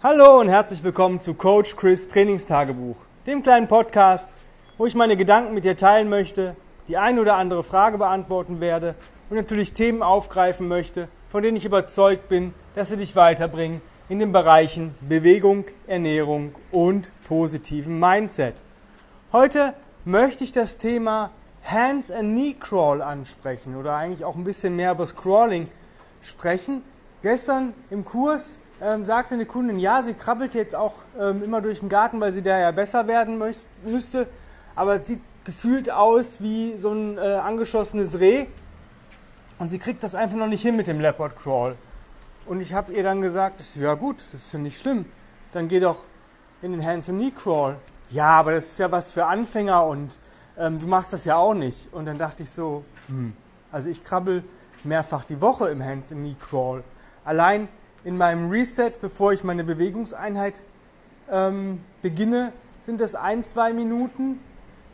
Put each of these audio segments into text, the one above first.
Hallo und herzlich willkommen zu Coach Chris Trainingstagebuch, dem kleinen Podcast, wo ich meine Gedanken mit dir teilen möchte, die ein oder andere Frage beantworten werde und natürlich Themen aufgreifen möchte, von denen ich überzeugt bin, dass sie dich weiterbringen in den Bereichen Bewegung, Ernährung und positiven Mindset. Heute möchte ich das Thema Hands and Knee Crawl ansprechen oder eigentlich auch ein bisschen mehr über das Crawling sprechen. Gestern im Kurs ähm, sagte eine Kundin, ja, sie krabbelt jetzt auch ähm, immer durch den Garten, weil sie da ja besser werden müsste, aber sieht gefühlt aus wie so ein äh, angeschossenes Reh und sie kriegt das einfach noch nicht hin mit dem Leopard Crawl. Und ich habe ihr dann gesagt, ja gut, das ist ja nicht schlimm, dann geh doch in den Hands and Knee Crawl. Ja, aber das ist ja was für Anfänger und ähm, du machst das ja auch nicht. Und dann dachte ich so, hm, also ich krabbel mehrfach die Woche im Hands and Knee Crawl. Allein in meinem Reset, bevor ich meine Bewegungseinheit ähm, beginne, sind das ein, zwei Minuten.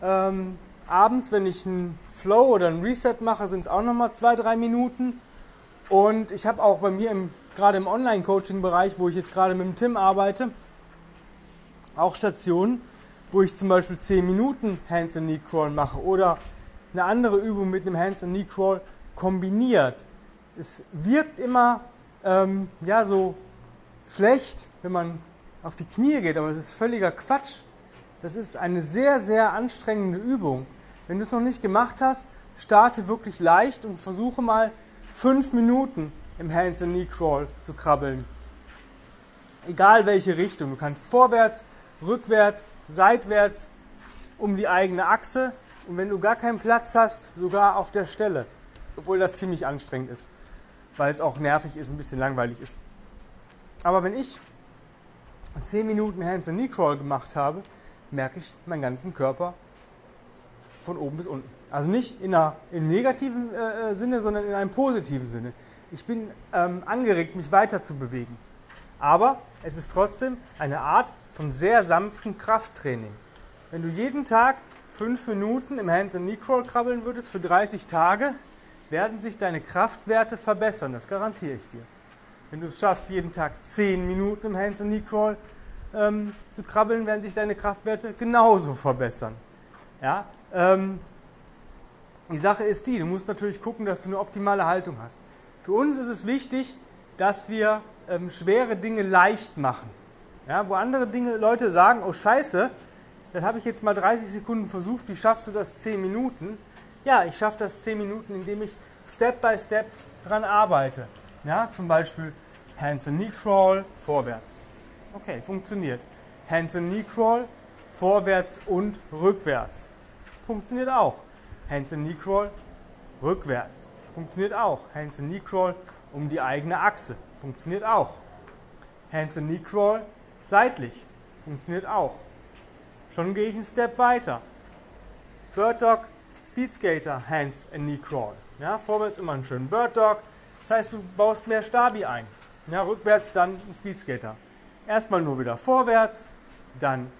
Ähm, abends, wenn ich einen Flow oder einen Reset mache, sind es auch nochmal zwei, drei Minuten. Und ich habe auch bei mir im, gerade im Online-Coaching-Bereich, wo ich jetzt gerade mit dem Tim arbeite, auch Stationen, wo ich zum Beispiel 10 Minuten Hands and Knee Crawl mache oder eine andere Übung mit einem Hands and Knee Crawl kombiniert. Es wirkt immer ähm, ja, so schlecht, wenn man auf die Knie geht, aber es ist völliger Quatsch. Das ist eine sehr, sehr anstrengende Übung. Wenn du es noch nicht gemacht hast, starte wirklich leicht und versuche mal fünf Minuten im Hands and Knee Crawl zu krabbeln. Egal welche Richtung. Du kannst vorwärts, rückwärts, seitwärts, um die eigene Achse und wenn du gar keinen Platz hast, sogar auf der Stelle. Obwohl das ziemlich anstrengend ist weil es auch nervig ist, ein bisschen langweilig ist. Aber wenn ich 10 Minuten Hands and Knee Crawl gemacht habe, merke ich meinen ganzen Körper von oben bis unten. Also nicht in einer, im negativen äh, äh, Sinne, sondern in einem positiven Sinne. Ich bin ähm, angeregt, mich weiter zu bewegen. Aber es ist trotzdem eine Art von sehr sanftem Krafttraining. Wenn du jeden Tag 5 Minuten im Hands and Knee Crawl krabbeln würdest für 30 Tage, werden sich deine Kraftwerte verbessern, das garantiere ich dir. Wenn du es schaffst, jeden Tag 10 Minuten im Hands and Knee Crawl ähm, zu krabbeln, werden sich deine Kraftwerte genauso verbessern. Ja? Ähm, die Sache ist die, du musst natürlich gucken, dass du eine optimale Haltung hast. Für uns ist es wichtig, dass wir ähm, schwere Dinge leicht machen. Ja, wo andere Dinge, Leute sagen, oh scheiße, das habe ich jetzt mal 30 Sekunden versucht, wie schaffst du das 10 Minuten? Ja, ich schaffe das 10 Minuten, indem ich Step by Step dran arbeite. Ja, zum Beispiel Hands and Knee Crawl vorwärts. Okay, funktioniert. Hands and Knee Crawl vorwärts und rückwärts. Funktioniert auch. Hands and Knee Crawl rückwärts. Funktioniert auch. Hands and Knee Crawl um die eigene Achse. Funktioniert auch. Hands and Knee Crawl seitlich. Funktioniert auch. Schon gehe ich einen Step weiter. Bird Dog Speedskater Hands and Knee Crawl. Ja, vorwärts immer einen schönen Bird Dog. Das heißt, du baust mehr Stabi ein. Ja, rückwärts dann ein Speedskater. Erstmal nur wieder vorwärts, dann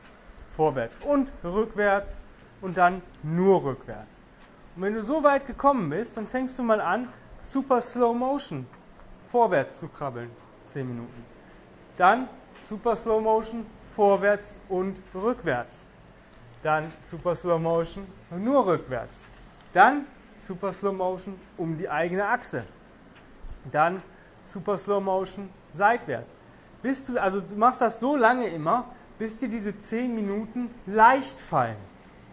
vorwärts und rückwärts und dann nur rückwärts. Und wenn du so weit gekommen bist, dann fängst du mal an, super Slow Motion vorwärts zu krabbeln. 10 Minuten. Dann super Slow Motion vorwärts und rückwärts dann Super Slow Motion nur rückwärts. Dann Super Slow Motion um die eigene Achse. Dann Super Slow Motion seitwärts. Bis du, also du machst das so lange immer, bis dir diese 10 Minuten leicht fallen.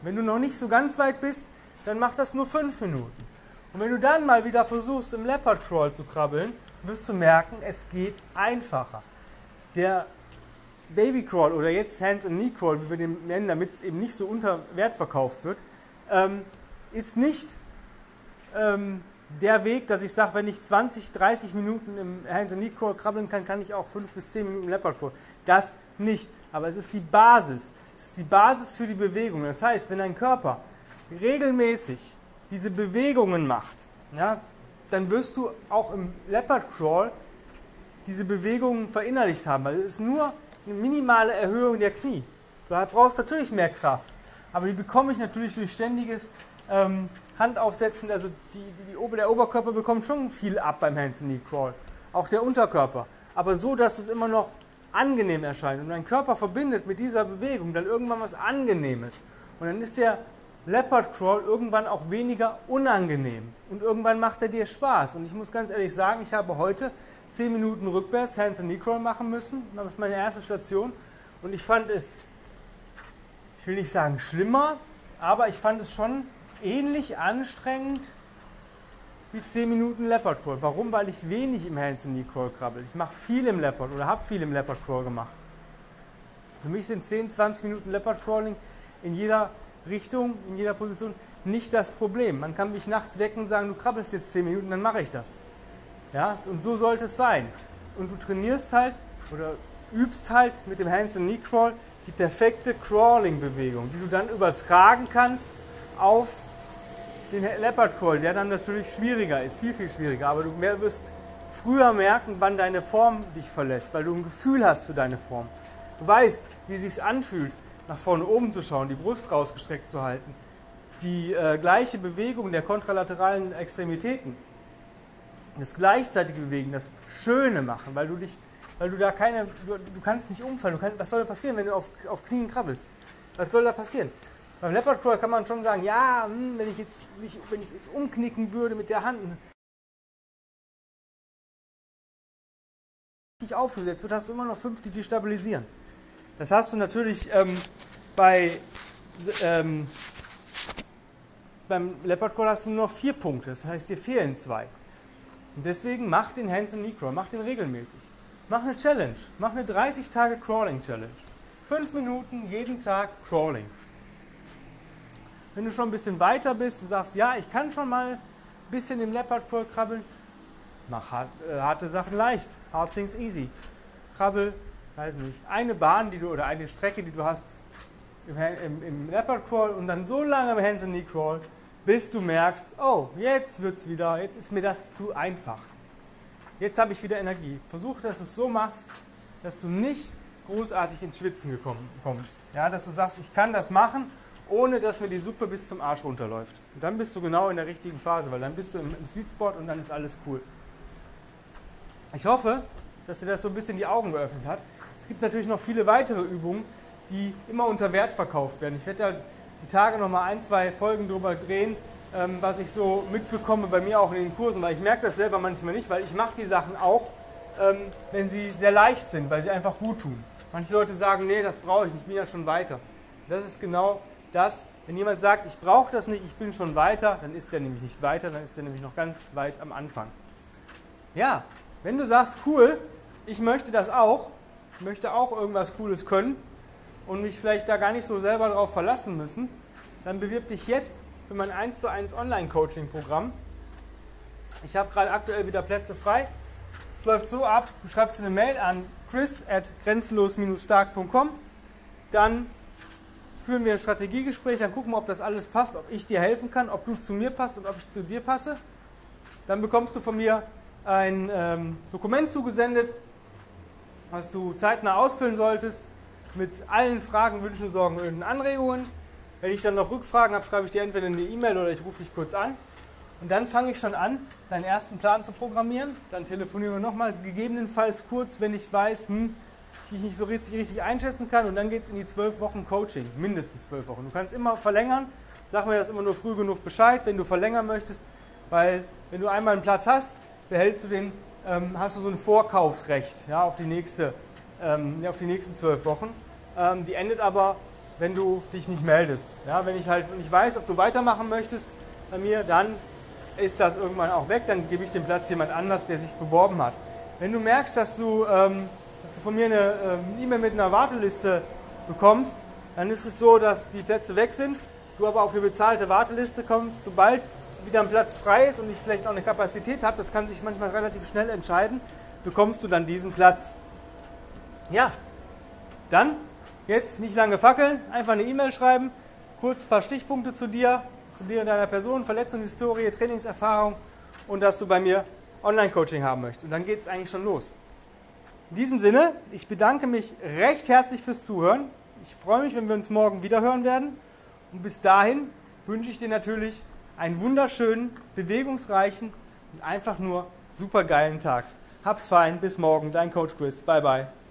Wenn du noch nicht so ganz weit bist, dann mach das nur 5 Minuten. Und wenn du dann mal wieder versuchst, im Leopard Crawl zu krabbeln, wirst du merken, es geht einfacher. Der Baby Crawl oder jetzt Hands and Knee Crawl, wie wir den nennen, damit es eben nicht so unter Wert verkauft wird, ähm, ist nicht ähm, der Weg, dass ich sage, wenn ich 20, 30 Minuten im Hands and Knee Crawl krabbeln kann, kann ich auch 5 bis 10 Minuten im Leopard Crawl. Das nicht. Aber es ist die Basis. Es ist die Basis für die Bewegung. Das heißt, wenn dein Körper regelmäßig diese Bewegungen macht, ja, dann wirst du auch im Leopard Crawl diese Bewegungen verinnerlicht haben. Weil es ist nur eine minimale Erhöhung der Knie. Du brauchst natürlich mehr Kraft, aber die bekomme ich natürlich durch ständiges ähm, Handaufsetzen. Also die, die, die, der Oberkörper bekommt schon viel ab beim Hands Knee Crawl, auch der Unterkörper. Aber so, dass es immer noch angenehm erscheint und dein Körper verbindet mit dieser Bewegung dann irgendwann was Angenehmes. Und dann ist der Leopard Crawl irgendwann auch weniger unangenehm und irgendwann macht er dir Spaß. Und ich muss ganz ehrlich sagen, ich habe heute 10 Minuten rückwärts Hands and Knee Crawl machen müssen. Das ist meine erste Station und ich fand es, ich will nicht sagen schlimmer, aber ich fand es schon ähnlich anstrengend wie 10 Minuten Leopard Crawl. Warum? Weil ich wenig im Hands and Knee Crawl krabbel. Ich mache viel im Leopard oder habe viel im Leopard Crawl gemacht. Für mich sind 10, 20 Minuten Leopard Crawling in jeder Richtung, in jeder Position nicht das Problem. Man kann mich nachts wecken und sagen, du krabbelst jetzt 10 Minuten, dann mache ich das. Ja, und so sollte es sein. Und du trainierst halt oder übst halt mit dem Hands and Knee Crawl die perfekte Crawling-Bewegung, die du dann übertragen kannst auf den Leopard Crawl, der dann natürlich schwieriger ist, viel, viel schwieriger. Aber du wirst früher merken, wann deine Form dich verlässt, weil du ein Gefühl hast für deine Form. Du weißt, wie es sich anfühlt, nach vorne oben zu schauen, die Brust rausgestreckt zu halten. Die äh, gleiche Bewegung der kontralateralen Extremitäten. Das gleichzeitige Bewegen, das Schöne machen, weil du dich, weil du da keine, du, du kannst nicht umfallen. Kannst, was soll da passieren, wenn du auf, auf Knien krabbelst? Was soll da passieren? Beim Leopard Crawl kann man schon sagen, ja, hm, wenn ich jetzt, wenn ich jetzt umknicken würde mit der Hand, dich aufgesetzt wird, hast du immer noch fünf, die dich stabilisieren. Das hast du natürlich ähm, bei ähm, beim Leopard Crawl hast du nur noch vier Punkte, das heißt dir fehlen zwei. Und deswegen mach den Hands and Knee Crawl, mach den regelmäßig. Mach eine Challenge, mach eine 30 Tage Crawling Challenge. Fünf Minuten jeden Tag Crawling. Wenn du schon ein bisschen weiter bist und sagst, ja, ich kann schon mal ein bisschen im Leopard Crawl krabbeln, mach äh, harte Sachen leicht. Hard things easy. Krabbel weiß nicht, eine Bahn, die du oder eine Strecke, die du hast im, im, im Leopard Crawl und dann so lange im Hands and Knee Crawl, bis du merkst, oh, jetzt wird es wieder, jetzt ist mir das zu einfach. Jetzt habe ich wieder Energie. Versuch, dass du es so machst, dass du nicht großartig ins Schwitzen gekommen, kommst. Ja, dass du sagst, ich kann das machen, ohne dass mir die Suppe bis zum Arsch runterläuft. Und dann bist du genau in der richtigen Phase, weil dann bist du im, im Sweet Spot und dann ist alles cool. Ich hoffe, dass dir das so ein bisschen die Augen geöffnet hat. Es gibt natürlich noch viele weitere Übungen, die immer unter Wert verkauft werden. Ich werde da die Tage noch mal ein, zwei Folgen drüber drehen, ähm, was ich so mitbekomme bei mir auch in den Kursen, weil ich merke das selber manchmal nicht, weil ich mache die Sachen auch, ähm, wenn sie sehr leicht sind, weil sie einfach gut tun. Manche Leute sagen, nee, das brauche ich nicht, ich bin ja schon weiter. Das ist genau das, wenn jemand sagt, ich brauche das nicht, ich bin schon weiter, dann ist der nämlich nicht weiter, dann ist der nämlich noch ganz weit am Anfang. Ja, wenn du sagst, cool, ich möchte das auch, möchte auch irgendwas Cooles können und mich vielleicht da gar nicht so selber darauf verlassen müssen, dann bewirb dich jetzt für mein 1 zu 1 Online-Coaching-Programm. Ich habe gerade aktuell wieder Plätze frei. Es läuft so ab, du schreibst eine Mail an chris at grenzenlos-stark.com, dann führen wir ein Strategiegespräch, dann gucken wir, ob das alles passt, ob ich dir helfen kann, ob du zu mir passt und ob ich zu dir passe. Dann bekommst du von mir ein ähm, Dokument zugesendet, was du zeitnah ausfüllen solltest, mit allen Fragen, Wünschen, Sorgen und Anregungen. Wenn ich dann noch Rückfragen habe, schreibe ich dir entweder eine E-Mail oder ich rufe dich kurz an. Und dann fange ich schon an, deinen ersten Plan zu programmieren. Dann telefonieren wir nochmal, gegebenenfalls kurz, wenn ich weiß, hm, ich nicht so richtig, richtig einschätzen kann. Und dann geht es in die zwölf Wochen Coaching, mindestens zwölf Wochen. Du kannst immer verlängern. Sag mir das immer nur früh genug Bescheid, wenn du verlängern möchtest. Weil wenn du einmal einen Platz hast, behältst du den ähm, hast du so ein Vorkaufsrecht ja, auf, die nächste, ähm, auf die nächsten zwölf Wochen. Ähm, die endet aber, wenn du dich nicht meldest. Ja, wenn ich halt nicht weiß, ob du weitermachen möchtest bei mir, dann ist das irgendwann auch weg, dann gebe ich den Platz jemand anders, der sich beworben hat. Wenn du merkst, dass du, ähm, dass du von mir eine ähm, E-Mail mit einer Warteliste bekommst, dann ist es so, dass die Plätze weg sind, du aber auf eine bezahlte Warteliste kommst, sobald wieder ein Platz frei ist und ich vielleicht auch eine Kapazität habe, das kann sich manchmal relativ schnell entscheiden, bekommst du dann diesen Platz. Ja, dann jetzt nicht lange fackeln, einfach eine E-Mail schreiben, kurz ein paar Stichpunkte zu dir, zu dir und deiner Person, Verletzungshistorie, Trainingserfahrung und dass du bei mir Online-Coaching haben möchtest. Und dann geht es eigentlich schon los. In diesem Sinne, ich bedanke mich recht herzlich fürs Zuhören. Ich freue mich, wenn wir uns morgen wieder hören werden. Und bis dahin wünsche ich dir natürlich einen wunderschönen, bewegungsreichen und einfach nur supergeilen Tag. Hab's fein, bis morgen, dein Coach Chris. Bye bye.